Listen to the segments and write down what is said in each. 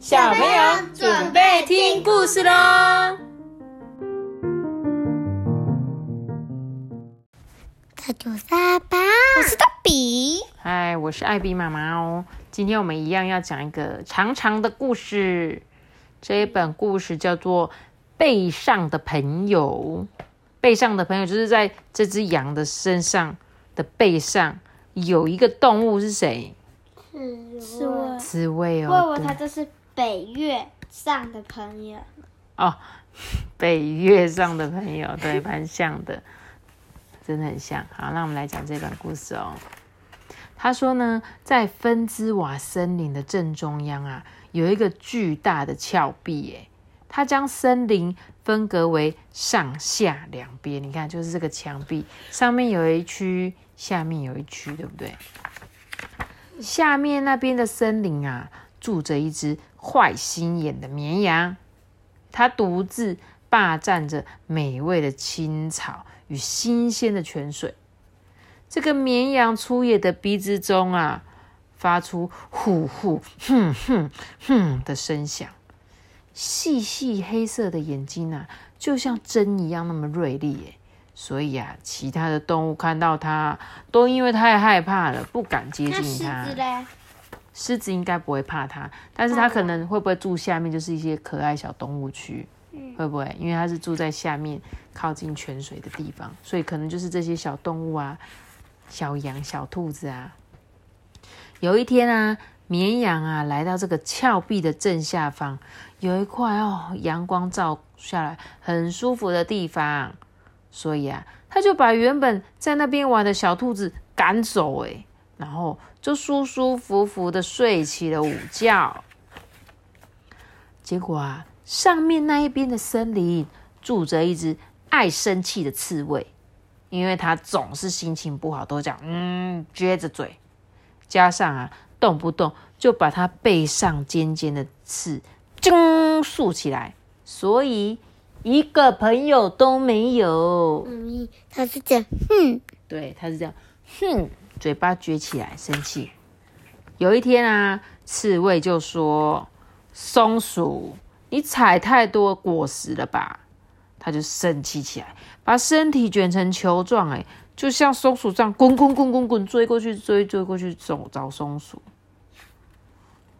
小朋友准备听故事喽！他就是阿爸，我是大比。嗨，我是艾比妈妈哦。今天我们一样要讲一个长长的故事。这一本故事叫做《背上的朋友》。背上的朋友就是在这只羊的身上的背上有一个动物是谁？刺猬，刺猬哦。它就是北月上的朋友哦，北月上的朋友，对，蛮像的，真的很像。好，那我们来讲这本故事哦。他说呢，在芬兹瓦森林的正中央啊，有一个巨大的峭壁，哎，它将森林分隔为上下两边。你看，就是这个墙壁上面有一区，下面有一区，对不对？下面那边的森林啊，住着一只坏心眼的绵羊，它独自霸占着美味的青草与新鲜的泉水。这个绵羊粗野的鼻子中啊，发出呼呼哼哼哼的声响，细细黑色的眼睛啊，就像针一样那么锐利耶。所以啊，其他的动物看到它，都因为太害怕了，不敢接近它。狮子应该不会怕它，但是它可能会不会住下面，就是一些可爱小动物区，会不会？因为它是住在下面靠近泉水的地方，所以可能就是这些小动物啊。小羊、小兔子啊，有一天啊，绵羊啊来到这个峭壁的正下方，有一块哦阳光照下来很舒服的地方，所以啊，他就把原本在那边玩的小兔子赶走，哎，然后就舒舒服服的睡起了午觉。结果啊，上面那一边的森林住着一只爱生气的刺猬。因为他总是心情不好，都讲嗯，撅着嘴，加上啊，动不动就把他背上尖尖的刺，จึ竖起来，所以一个朋友都没有。嗯，他是这样，哼，对，他是这样，哼，嘴巴撅起来，生气。有一天啊，刺猬就说：“松鼠，你采太多果实了吧？”他就生气起来，把身体卷成球状，哎，就像松鼠这样滚滚滚滚滚追过去，追追过去找找松鼠。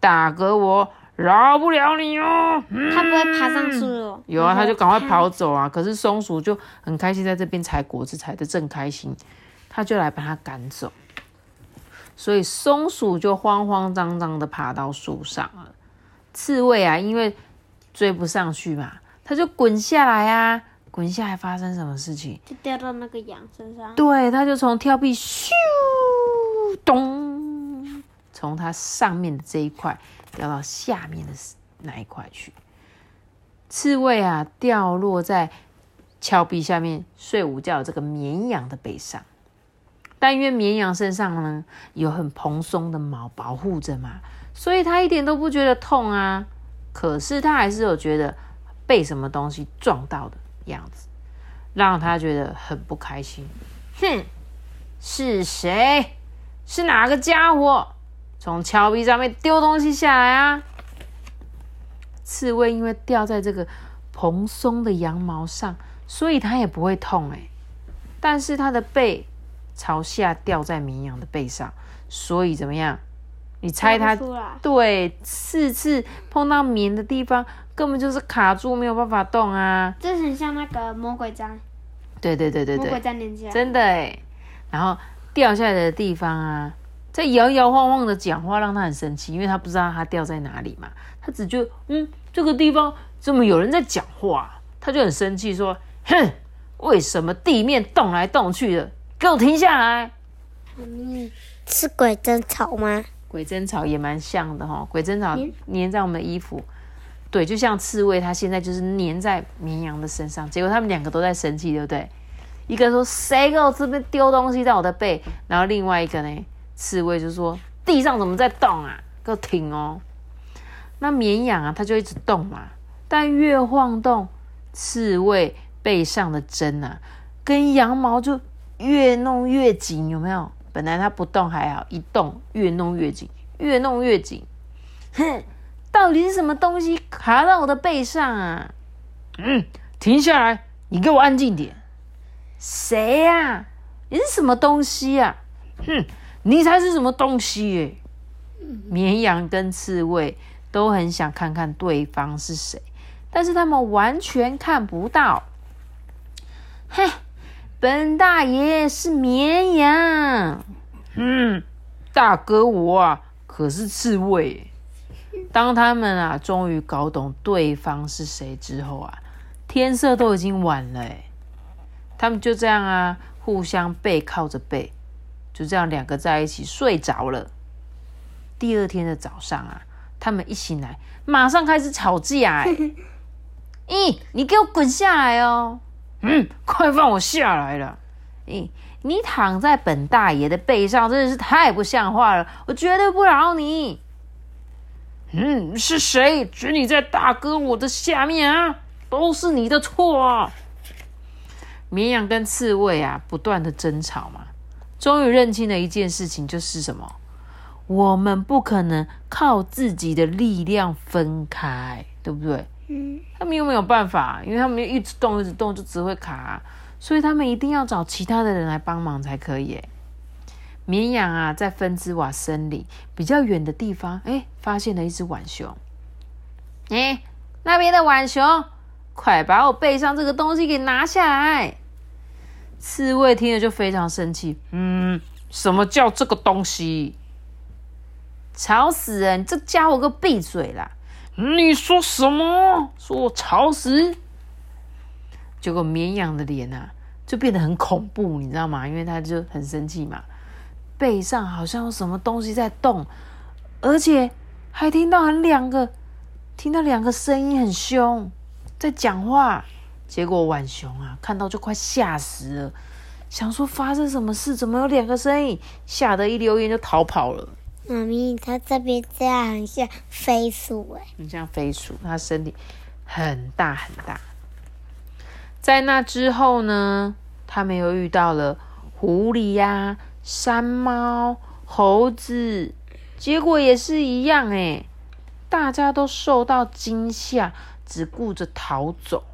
大哥，我饶不了你哦！他不会爬上去哦。有啊，他就赶快跑走啊。可是松鼠就很开心，在这边采果子采的正开心，他就来把它赶走。所以松鼠就慌慌张张的爬到树上了。刺猬啊，因为追不上去嘛。它就滚下来啊！滚下来发生什么事情？就掉到那个羊身上。对，它就从峭壁咻咚，从它上面的这一块掉到下面的那一块去。刺猬啊，掉落在峭壁下面睡午觉这个绵羊的背上。但因为绵羊身上呢有很蓬松的毛保护着嘛，所以它一点都不觉得痛啊。可是它还是有觉得。被什么东西撞到的样子，让他觉得很不开心。哼，是谁？是哪个家伙从峭壁上面丢东西下来啊？刺猬因为掉在这个蓬松的羊毛上，所以它也不会痛哎。但是它的背朝下掉在绵羊的背上，所以怎么样？你猜它对四次碰到棉的地方，根本就是卡住，没有办法动啊！这很像那个魔鬼毡。对对对对对，魔鬼粘连起来，真的哎。然后掉下来的地方啊，在摇摇晃晃的讲话，让他很生气，因为他不知道他掉在哪里嘛。他只觉得嗯，这个地方怎么有人在讲话？他就很生气，说：“哼，为什么地面动来动去的？给我停下来！”嗯，是鬼针草吗？鬼针草也蛮像的哈，鬼针草粘在我们的衣服，对，就像刺猬，它现在就是粘在绵羊的身上。结果他们两个都在生气，对不对？一个说：“谁给我这边丢东西在我的背？”然后另外一个呢，刺猬就说：“地上怎么在动啊？给我停哦！”那绵羊啊，它就一直动嘛，但越晃动，刺猬背上的针啊，跟羊毛就越弄越紧，有没有？本来它不动还好，一动越弄越紧，越弄越紧。哼，到底是什么东西卡到我的背上啊？嗯，停下来，你给我安静点。谁呀？你是什么东西呀？哼，你才是什么东西耶！绵羊跟刺猬都很想看看对方是谁，但是他们完全看不到。哼，本大爷是绵羊。嗯，大哥我啊可是刺猬。当他们啊终于搞懂对方是谁之后啊，天色都已经晚了。他们就这样啊，互相背靠着背，就这样两个在一起睡着了。第二天的早上啊，他们一醒来，马上开始吵架。哎，咦，你给我滚下来哦！嗯，快放我下来了！咦，你躺在本大爷的背上，真的是太不像话了！我绝对不饶你！嗯，是谁指你在大哥我的下面啊？都是你的错啊！绵羊跟刺猬啊，不断的争吵嘛，终于认清了一件事情，就是什么？我们不可能靠自己的力量分开，对不对？他们又没有办法，因为他们一直动，一直动就只会卡，所以他们一定要找其他的人来帮忙才可以。绵羊啊，在芬兹瓦森林比较远的地方，哎，发现了一只浣熊。哎，那边的浣熊。快把我背上这个东西给拿下来！刺猬听了就非常生气。嗯，什么叫这个东西？吵死人！这家伙给我闭嘴啦！你说什么？说我吵死？结果绵羊的脸啊，就变得很恐怖，你知道吗？因为他就很生气嘛，背上好像有什么东西在动，而且还听到很两个，听到两个声音很凶。在讲话，结果浣熊啊看到就快吓死了，想说发生什么事？怎么有两个声音？吓得一溜烟就逃跑了。妈咪，它这边这样很像飞鼠哎，很像飞鼠，它身体很大很大。在那之后呢，他们又遇到了狐狸呀、山猫、猴子，结果也是一样哎，大家都受到惊吓。只顾着逃走，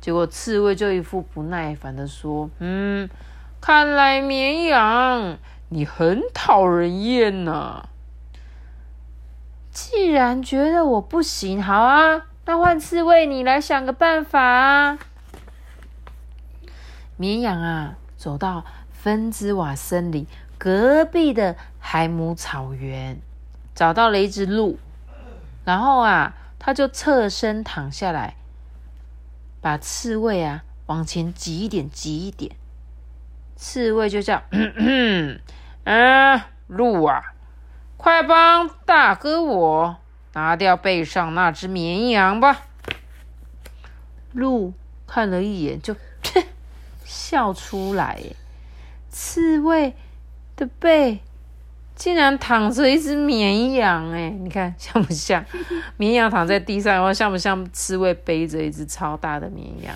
结果刺猬就一副不耐烦的说：“嗯，看来绵羊你很讨人厌呐。既然觉得我不行，好啊，那换刺猬你来想个办法啊。”绵羊啊，走到芬兹瓦森林隔壁的海姆草原，找到了一只鹿，然后啊。他就侧身躺下来，把刺猬啊往前挤一点，挤一点。刺猬就叫：“ 嗯，鹿啊，快帮大哥我拿掉背上那只绵羊吧。”鹿看了一眼，就笑出来。刺猬的背。竟然躺着一只绵羊，哎，你看像不像？绵羊躺在地上，然后像不像刺猬背着一只超大的绵羊？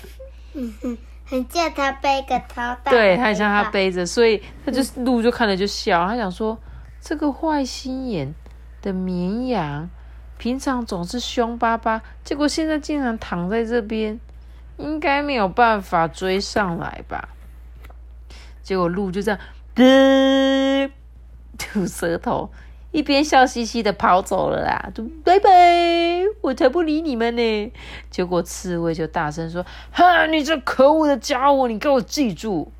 嗯哼，很像他背个超大。对，很像他背着，所以他就鹿就看了就笑。他想说，这个坏心眼的绵羊，平常总是凶巴巴，结果现在竟然躺在这边，应该没有办法追上来吧？结果鹿就这样，吐舌头，一边笑嘻嘻的跑走了啦，就拜拜，我才不理你们呢。结果刺猬就大声说：“哈，你这可恶的家伙，你给我记住！”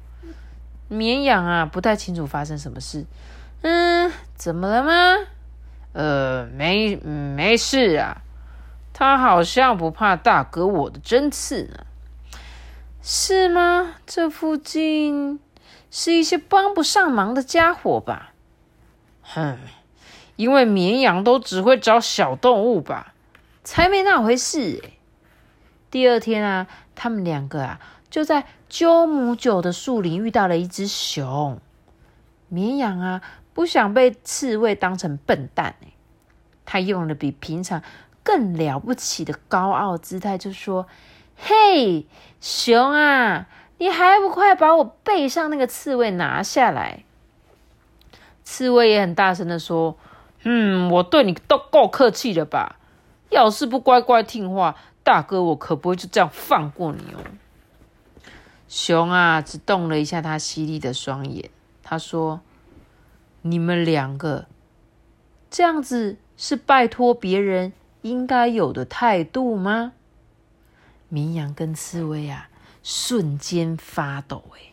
绵羊啊，不太清楚发生什么事。嗯，怎么了吗？呃，没，没事啊。他好像不怕大哥我的针刺呢。是吗？这附近是一些帮不上忙的家伙吧？哼，因为绵羊都只会找小动物吧？才没那回事！第二天啊，他们两个啊就在鸠姆酒的树林遇到了一只熊。绵羊啊不想被刺猬当成笨蛋哎，他用了比平常更了不起的高傲姿态，就说：“嘿，熊啊，你还不快把我背上那个刺猬拿下来！”刺猬也很大声的说：“嗯，我对你都够客气了吧？要是不乖乖听话，大哥我可不会就这样放过你哦。熊啊，只动了一下他犀利的双眼。他说：“你们两个这样子是拜托别人应该有的态度吗？”绵羊跟刺猬啊，瞬间发抖。哎，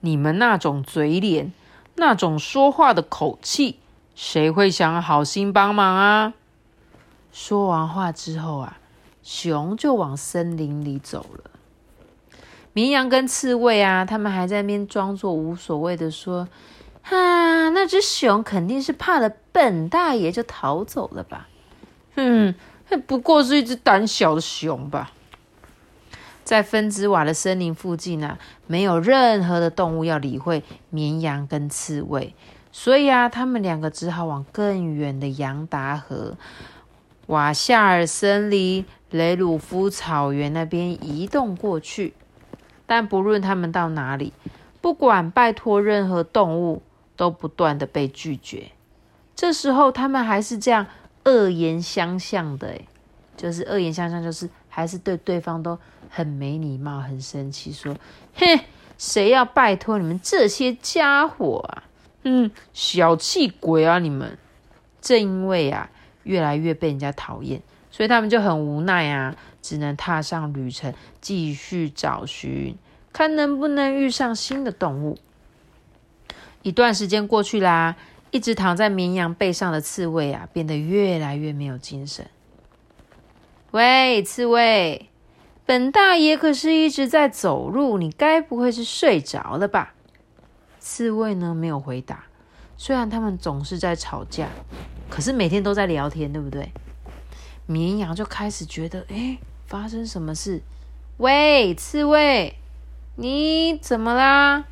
你们那种嘴脸，那种说话的口气，谁会想好心帮忙啊？说完话之后啊，熊就往森林里走了。绵羊跟刺猬啊，他们还在那边装作无所谓的说：“哈，那只熊肯定是怕了本大爷就逃走了吧？嗯，不过是一只胆小的熊吧。”在分子瓦的森林附近啊，没有任何的动物要理会绵羊跟刺猬，所以啊，他们两个只好往更远的杨达河、瓦夏尔森林、雷鲁夫草原那边移动过去。但不论他们到哪里，不管拜托任何动物，都不断的被拒绝。这时候，他们还是这样恶言相向的，诶就是恶言相向，就是还是对对方都很没礼貌、很生气，说：“哼，谁要拜托你们这些家伙啊？嗯，小气鬼啊！你们！”正因为啊，越来越被人家讨厌，所以他们就很无奈啊。只能踏上旅程，继续找寻，看能不能遇上新的动物。一段时间过去啦，一直躺在绵羊背上的刺猬啊，变得越来越没有精神。喂，刺猬，本大爷可是一直在走路，你该不会是睡着了吧？刺猬呢，没有回答。虽然他们总是在吵架，可是每天都在聊天，对不对？绵羊就开始觉得，哎。发生什么事？喂，刺猬，你怎么啦？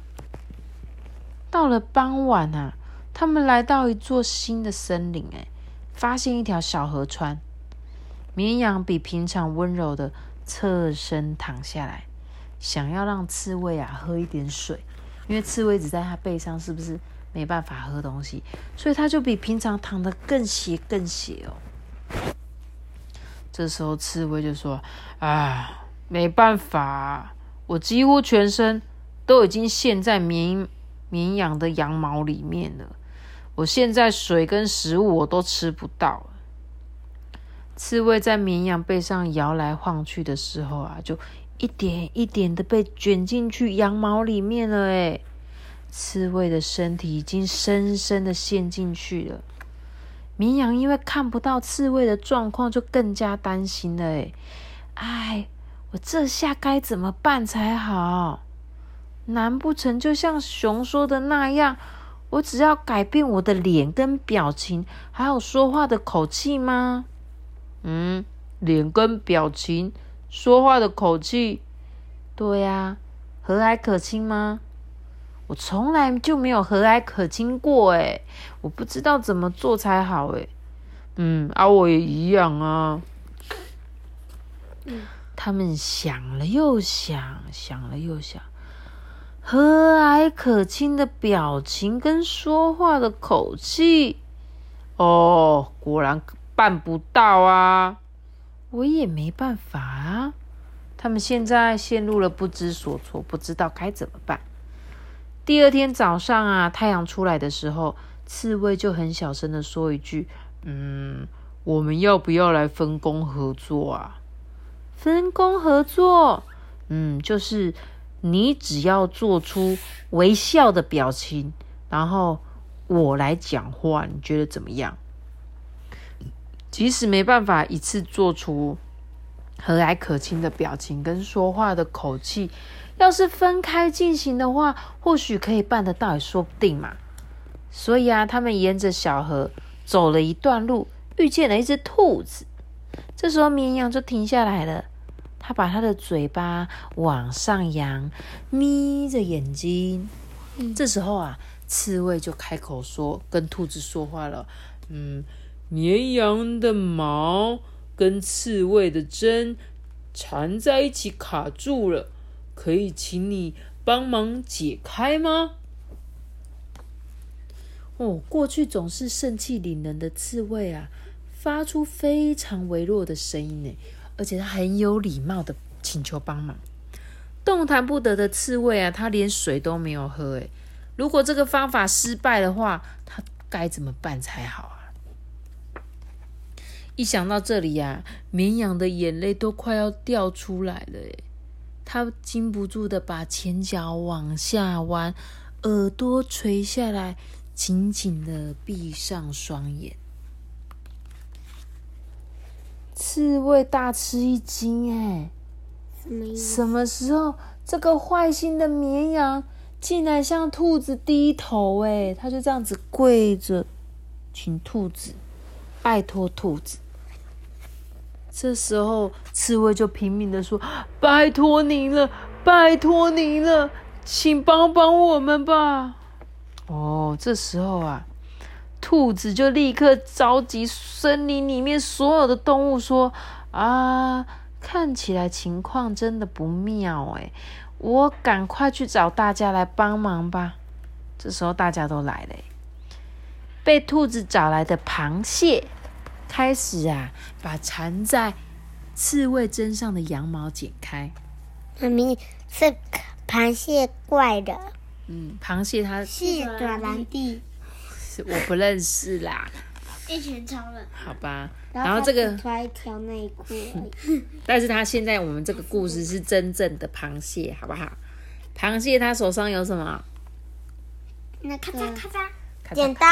到了傍晚啊，他们来到一座新的森林，哎，发现一条小河川。绵羊比平常温柔的侧身躺下来，想要让刺猬啊喝一点水，因为刺猬只在它背上，是不是没办法喝东西？所以它就比平常躺得更斜更斜哦。这时候，刺猬就说：“啊，没办法，我几乎全身都已经陷在绵绵羊的羊毛里面了。我现在水跟食物我都吃不到。”刺猬在绵羊背上摇来晃去的时候啊，就一点一点的被卷进去羊毛里面了。哎，刺猬的身体已经深深的陷进去了。绵羊因为看不到刺猬的状况，就更加担心了。哎，哎，我这下该怎么办才好？难不成就像熊说的那样，我只要改变我的脸跟表情，还有说话的口气吗？嗯，脸跟表情，说话的口气，对呀，和蔼可亲吗？我从来就没有和蔼可亲过哎，我不知道怎么做才好哎。嗯，啊，我也一样啊。他们想了又想，想了又想，和蔼可亲的表情跟说话的口气，哦，果然办不到啊。我也没办法啊。他们现在陷入了不知所措，不知道该怎么办。第二天早上啊，太阳出来的时候，刺猬就很小声的说一句：“嗯，我们要不要来分工合作啊？”分工合作，嗯，就是你只要做出微笑的表情，然后我来讲话，你觉得怎么样？即使没办法一次做出和蔼可亲的表情跟说话的口气。要是分开进行的话，或许可以办得到，也说不定嘛。所以啊，他们沿着小河走了一段路，遇见了一只兔子。这时候，绵羊就停下来了，他把他的嘴巴往上扬，眯着眼睛。这时候啊，刺猬就开口说，跟兔子说话了：“嗯，绵羊的毛跟刺猬的针缠在一起，卡住了。”可以请你帮忙解开吗？哦，过去总是盛气凌人的刺猬啊，发出非常微弱的声音呢，而且他很有礼貌的请求帮忙。动弹不得的刺猬啊，他连水都没有喝诶，如果这个方法失败的话，他该怎么办才好啊？一想到这里呀，绵羊的眼泪都快要掉出来了诶，他禁不住的把前脚往下弯，耳朵垂下来，紧紧的闭上双眼。刺猬大吃一惊哎。什么时候这个坏心的绵羊竟然向兔子低头？哎，他就这样子跪着，请兔子拜托兔子。这时候刺猬就拼命的说：“拜托您了，拜托您了，请帮帮我们吧！”哦，这时候啊，兔子就立刻召集森林里面所有的动物说：“啊！”看起来情况真的不妙哎，我赶快去找大家来帮忙吧。这时候大家都来了，被兔子找来的螃蟹开始啊，把缠在刺猬身上的羊毛剪开。妈咪是螃蟹怪的，嗯，螃蟹它是短兰地，我不认识啦。一群超人，好吧。然后这个穿一条内裤。但是他现在我们这个故事是真正的螃蟹，好不好？螃蟹它手上有什么？那咔嚓咔嚓，剪刀。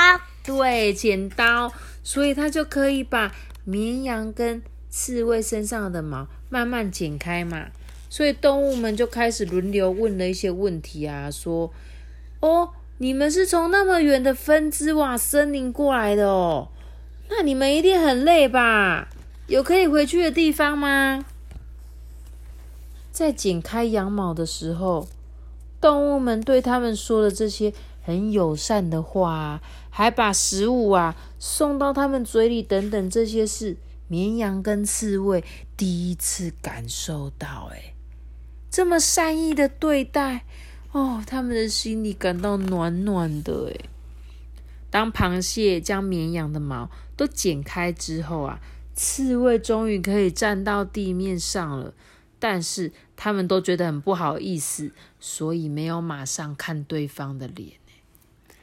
对，剪刀，所以它就可以把绵羊跟刺猬身上的毛慢慢剪开嘛。所以动物们就开始轮流问了一些问题啊，说：“哦，你们是从那么远的分支瓦森林过来的哦。”那你们一定很累吧？有可以回去的地方吗？在剪开羊毛的时候，动物们对他们说的这些很友善的话，还把食物啊送到他们嘴里等等这些事，绵羊跟刺猬第一次感受到，哎，这么善意的对待哦，他们的心里感到暖暖的，哎。当螃蟹将绵羊的毛都剪开之后啊，刺猬终于可以站到地面上了。但是他们都觉得很不好意思，所以没有马上看对方的脸。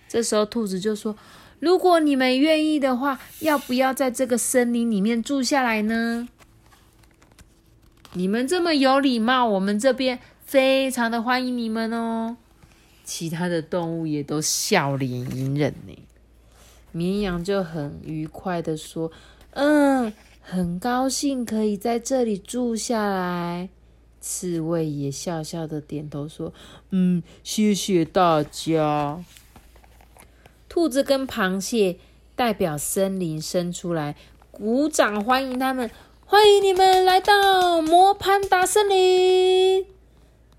这时候兔子就说：“如果你们愿意的话，要不要在这个森林里面住下来呢？你们这么有礼貌，我们这边非常的欢迎你们哦。”其他的动物也都笑脸迎人呢。绵羊就很愉快的说：“嗯，很高兴可以在这里住下来。”刺猬也笑笑的点头说：“嗯，谢谢大家。”兔子跟螃蟹代表森林伸出来，鼓掌欢迎他们，欢迎你们来到魔潘达森林。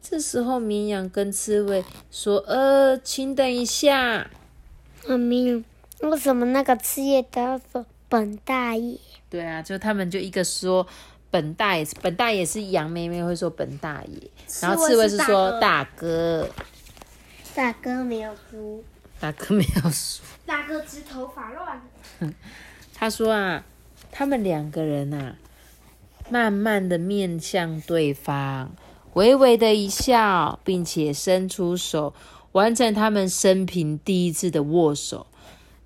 这时候，绵羊跟刺猬说：“呃，请等一下。”啊，绵羊。为什么那个刺猬都要说本大爷？对啊，就他们就一个说本大爷，本大爷是羊妹妹会说本大爷，然后刺猬是说大哥，大哥没有输，大哥没有输，大哥直头发乱。他说啊，他们两个人啊，慢慢的面向对方，微微的一笑，并且伸出手，完成他们生平第一次的握手。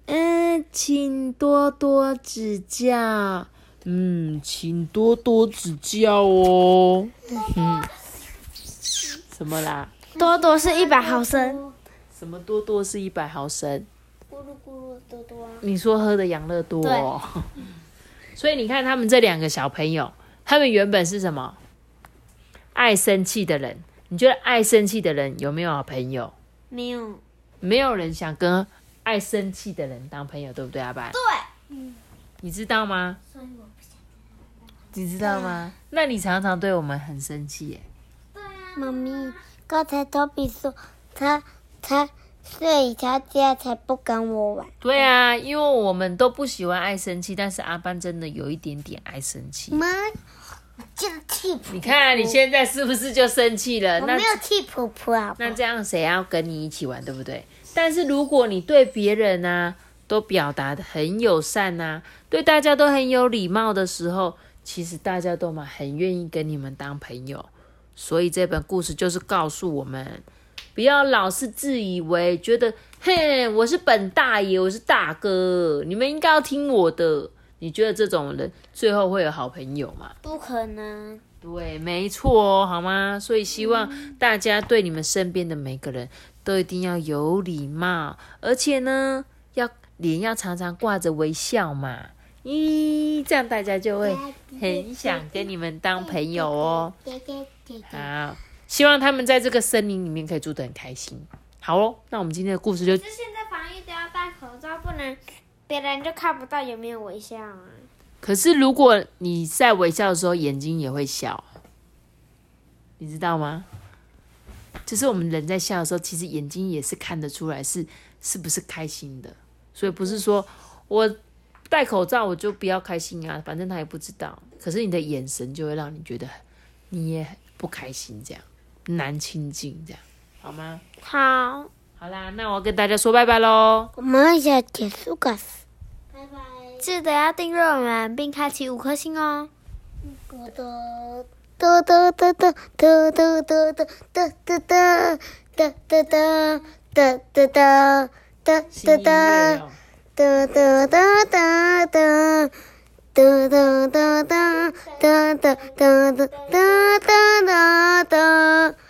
嗯，请多多指教。嗯，请多多指教哦。嗯，什么啦？多多是一百毫升。什么多多是一百毫升？咕噜咕噜多多。你说喝的养乐多。哦。所以你看，他们这两个小朋友，他们原本是什么？爱生气的人。你觉得爱生气的人有没有好朋友？没有。没有人想跟。爱生气的人当朋友，对不对，阿爸？对，嗯，你知道吗？所以我不想你知道吗？那你常常对我们很生气耶。对啊。妈咪，刚才托比说他他睡他家才不跟我玩。对啊，因为我们都不喜欢爱生气，但是阿班真的有一点点爱生气。妈，就气你看你现在是不是就生气了？我没有气婆婆啊。那这样谁要跟你一起玩，对不对？但是如果你对别人啊、都表达的很友善呐、对大家都很有礼貌的时候，其实大家都嘛很愿意跟你们当朋友。所以这本故事就是告诉我们，不要老是自以为觉得，嘿，我是本大爷，我是大哥，你们应该要听我的。你觉得这种人最后会有好朋友吗？不可能。对，没错哦，好吗？所以希望大家对你们身边的每个人都一定要有礼貌，而且呢，要脸要常常挂着微笑嘛。咦，这样大家就会很想跟你们当朋友哦。好，希望他们在这个森林里面可以住得很开心。好哦，那我们今天的故事就就现在防疫都要戴口罩，不能别人就看不到有没有微笑啊。可是如果你在微笑的时候，眼睛也会笑，你知道吗？就是我们人在笑的时候，其实眼睛也是看得出来是是不是开心的。所以不是说我戴口罩我就不要开心啊，反正他也不知道。可是你的眼神就会让你觉得你也不开心，这样难亲近，这样好吗？好，好啦，那我跟大家说拜拜喽。我们一起结束个事。拜拜。记得要订阅我们，并开启五颗星哦。我的哒哒哒哒哒哒哒哒哒哒哒哒哒哒哒哒哒哒哒哦哒哒哒哒哒。哒哒哒哒哒哒哒哒哒哒哒哒。